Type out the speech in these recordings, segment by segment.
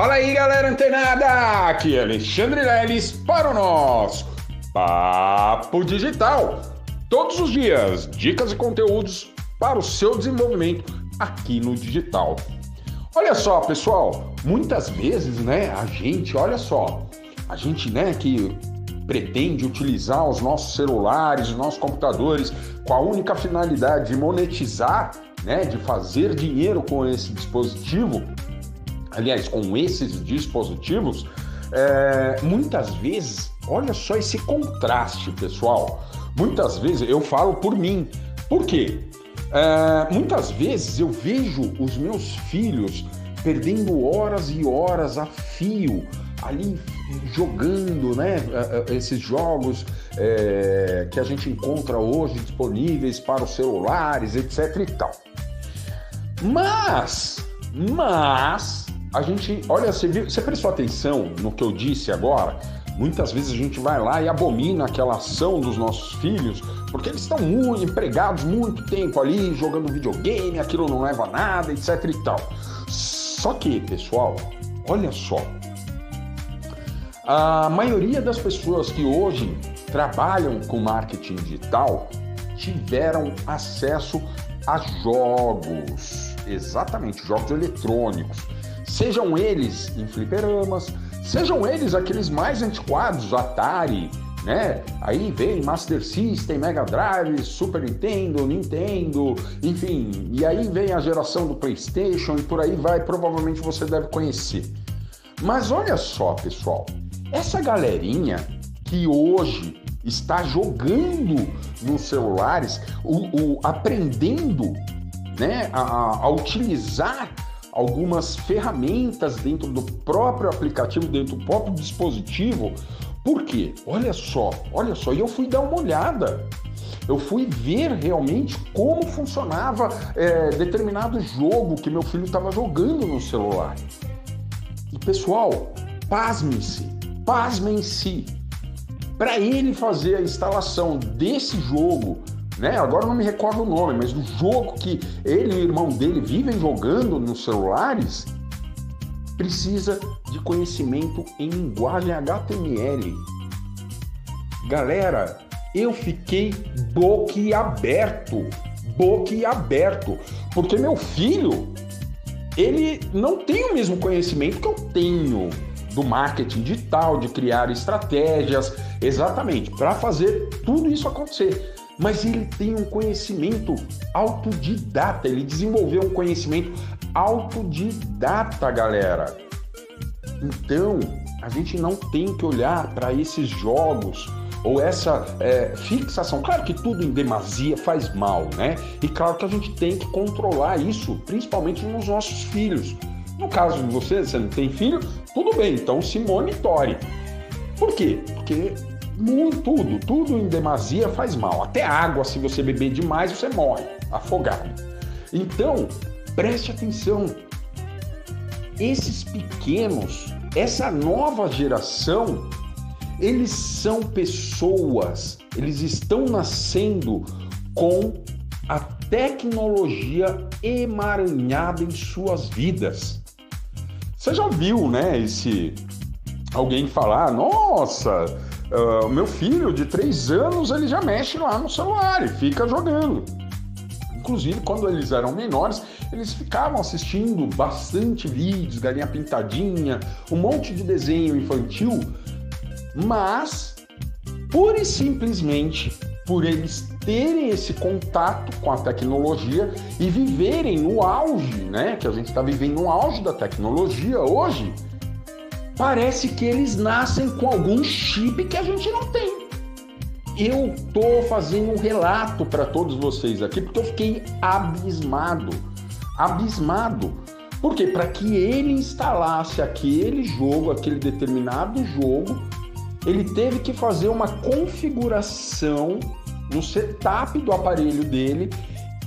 Fala aí, galera antenada! Aqui é Alexandre Leles para o nosso Papo Digital. Todos os dias, dicas e conteúdos para o seu desenvolvimento aqui no digital. Olha só, pessoal, muitas vezes, né, a gente, olha só, a gente, né, que pretende utilizar os nossos celulares, os nossos computadores com a única finalidade de monetizar, né, de fazer dinheiro com esse dispositivo, aliás, com esses dispositivos, é, muitas vezes, olha só esse contraste, pessoal. Muitas vezes eu falo por mim. Por quê? É, muitas vezes eu vejo os meus filhos perdendo horas e horas a fio ali jogando, né? É, é, esses jogos é, que a gente encontra hoje disponíveis para os celulares, etc e tal. Mas, mas a gente, olha, você, viu, você prestou atenção no que eu disse agora? Muitas vezes a gente vai lá e abomina aquela ação dos nossos filhos, porque eles estão muito empregados muito tempo ali jogando videogame, aquilo não leva a nada, etc e tal. Só que, pessoal, olha só. A maioria das pessoas que hoje trabalham com marketing digital tiveram acesso a jogos, exatamente, jogos eletrônicos Sejam eles em fliperamas, sejam eles aqueles mais antiquados, Atari, né? Aí vem Master System, Mega Drive, Super Nintendo, Nintendo, enfim, e aí vem a geração do PlayStation e por aí vai, provavelmente você deve conhecer. Mas olha só, pessoal, essa galerinha que hoje está jogando nos celulares, o, o aprendendo né, a, a utilizar algumas ferramentas dentro do próprio aplicativo, dentro do próprio dispositivo. Por quê? Olha só, olha só, e eu fui dar uma olhada. Eu fui ver realmente como funcionava é, determinado jogo que meu filho estava jogando no celular. E pessoal, pasmem-se, pasmem-se. Para ele fazer a instalação desse jogo né? Agora não me recordo o nome, mas do jogo que ele e o irmão dele vivem jogando nos celulares, precisa de conhecimento em linguagem HTML. Galera, eu fiquei boquiaberto, boquiaberto, porque meu filho, ele não tem o mesmo conhecimento que eu tenho do marketing digital, de criar estratégias, exatamente, para fazer tudo isso acontecer mas ele tem um conhecimento autodidata, ele desenvolveu um conhecimento autodidata, galera. Então, a gente não tem que olhar para esses jogos ou essa é, fixação. Claro que tudo em demasia faz mal, né? E claro que a gente tem que controlar isso, principalmente nos nossos filhos. No caso de você, você não tem filho, tudo bem, então se monitore. Por quê? Porque muito, tudo, tudo em demasia faz mal. Até água, se você beber demais, você morre afogado. Então, preste atenção. Esses pequenos, essa nova geração, eles são pessoas, eles estão nascendo com a tecnologia emaranhada em suas vidas. Você já viu, né, esse alguém falar, nossa, Uh, meu filho de três anos ele já mexe lá no celular e fica jogando. Inclusive, quando eles eram menores, eles ficavam assistindo bastante vídeos, galinha pintadinha, um monte de desenho infantil, mas pura e simplesmente por eles terem esse contato com a tecnologia e viverem no auge, né? Que a gente está vivendo no auge da tecnologia hoje parece que eles nascem com algum chip que a gente não tem. Eu tô fazendo um relato para todos vocês aqui porque eu fiquei abismado. Abismado. Porque para que ele instalasse aquele jogo, aquele determinado jogo, ele teve que fazer uma configuração no setup do aparelho dele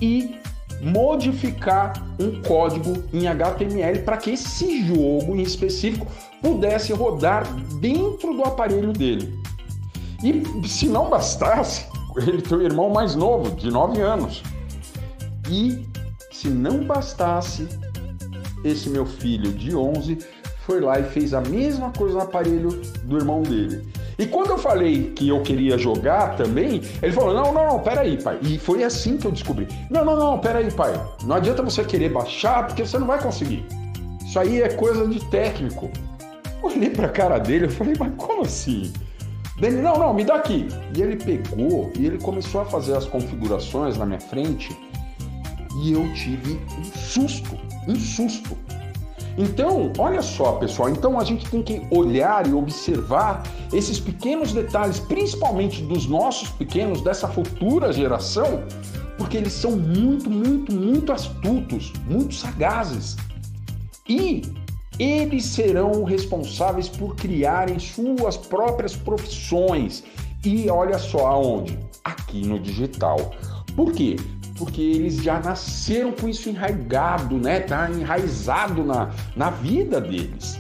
e modificar um código em HTML para que esse jogo em específico pudesse rodar dentro do aparelho dele. E se não bastasse, ele tem um irmão mais novo, de 9 anos. E se não bastasse, esse meu filho de 11 foi lá e fez a mesma coisa no aparelho do irmão dele. E quando eu falei que eu queria jogar também, ele falou: não, não, não, peraí, pai. E foi assim que eu descobri: não, não, não, peraí, pai. Não adianta você querer baixar, porque você não vai conseguir. Isso aí é coisa de técnico. Olhei pra cara dele, eu falei: mas como assim? Ele, não, não, me dá aqui. E ele pegou e ele começou a fazer as configurações na minha frente e eu tive um susto, um susto. Então, olha só, pessoal, então a gente tem que olhar e observar esses pequenos detalhes, principalmente dos nossos pequenos, dessa futura geração, porque eles são muito, muito, muito astutos, muito sagazes. E eles serão responsáveis por criarem suas próprias profissões. E olha só aonde? Aqui no digital. Por quê? Porque eles já nasceram com isso enraizado, né? Tá enraizado na, na vida deles.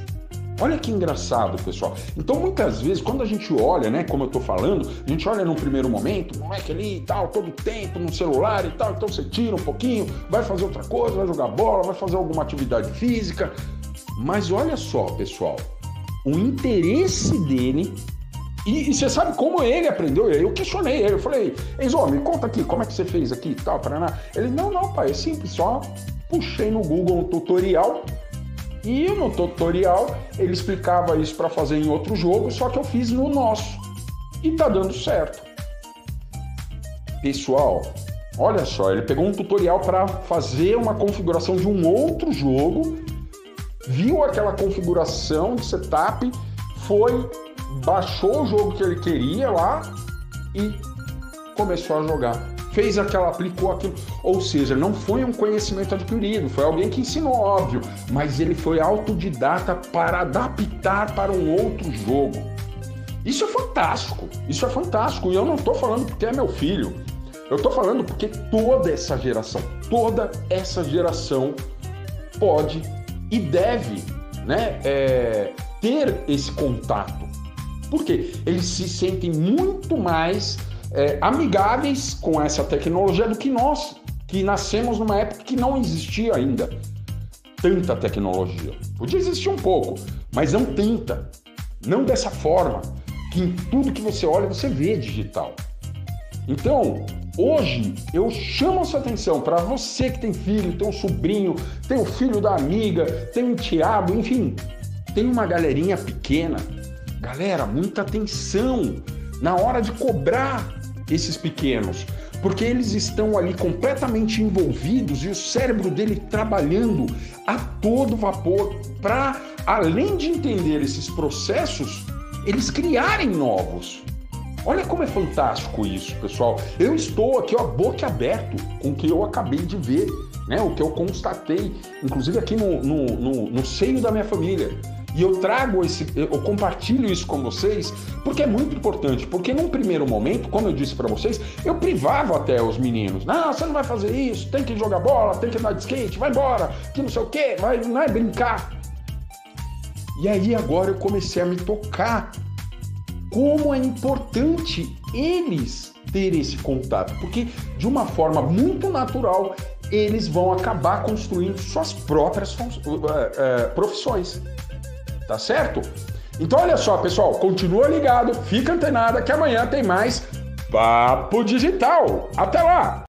Olha que engraçado, pessoal. Então, muitas vezes, quando a gente olha, né, como eu tô falando, a gente olha num primeiro momento, moleque ali e tal, todo tempo no celular e tal, então você tira um pouquinho, vai fazer outra coisa, vai jogar bola, vai fazer alguma atividade física. Mas olha só, pessoal, o interesse dele e, e, você sabe como ele aprendeu? Eu questionei ele, eu falei, Enzo, me conta aqui, como é que você fez aqui e tal, Paraná? Ele, não, não, pai, é simples, só puxei no Google um tutorial e no tutorial ele explicava isso para fazer em outro jogo, só que eu fiz no nosso. E tá dando certo. Pessoal, olha só, ele pegou um tutorial para fazer uma configuração de um outro jogo, viu aquela configuração de setup, foi baixou o jogo que ele queria lá e começou a jogar. Fez aquela, aplicou aquilo. Ou seja, não foi um conhecimento adquirido, foi alguém que ensinou, óbvio, mas ele foi autodidata para adaptar para um outro jogo. Isso é fantástico, isso é fantástico. E eu não estou falando porque é meu filho, eu estou falando porque toda essa geração, toda essa geração pode e deve né, é, ter esse contato. Porque eles se sentem muito mais é, amigáveis com essa tecnologia do que nós, que nascemos numa época que não existia ainda tanta tecnologia. Podia existir um pouco, mas não tanta. Não dessa forma, que em tudo que você olha você vê digital. Então, hoje eu chamo a sua atenção para você que tem filho, tem um sobrinho, tem o filho da amiga, tem um enteado, enfim, tem uma galerinha pequena Galera, muita atenção na hora de cobrar esses pequenos, porque eles estão ali completamente envolvidos e o cérebro dele trabalhando a todo vapor para, além de entender esses processos, eles criarem novos. Olha como é fantástico isso, pessoal. Eu estou aqui, ó, boca aberto com o que eu acabei de ver, né? O que eu constatei, inclusive aqui no, no, no, no seio da minha família. E eu trago esse, eu compartilho isso com vocês porque é muito importante. Porque num primeiro momento, como eu disse para vocês, eu privava até os meninos. Não, você não vai fazer isso, tem que jogar bola, tem que andar de skate, vai embora, que não sei o quê, vai, não é brincar. E aí agora eu comecei a me tocar como é importante eles terem esse contato, porque de uma forma muito natural eles vão acabar construindo suas próprias uh, uh, profissões. Tá certo? Então olha só, pessoal, continua ligado, fica antenada que amanhã tem mais Papo Digital. Até lá!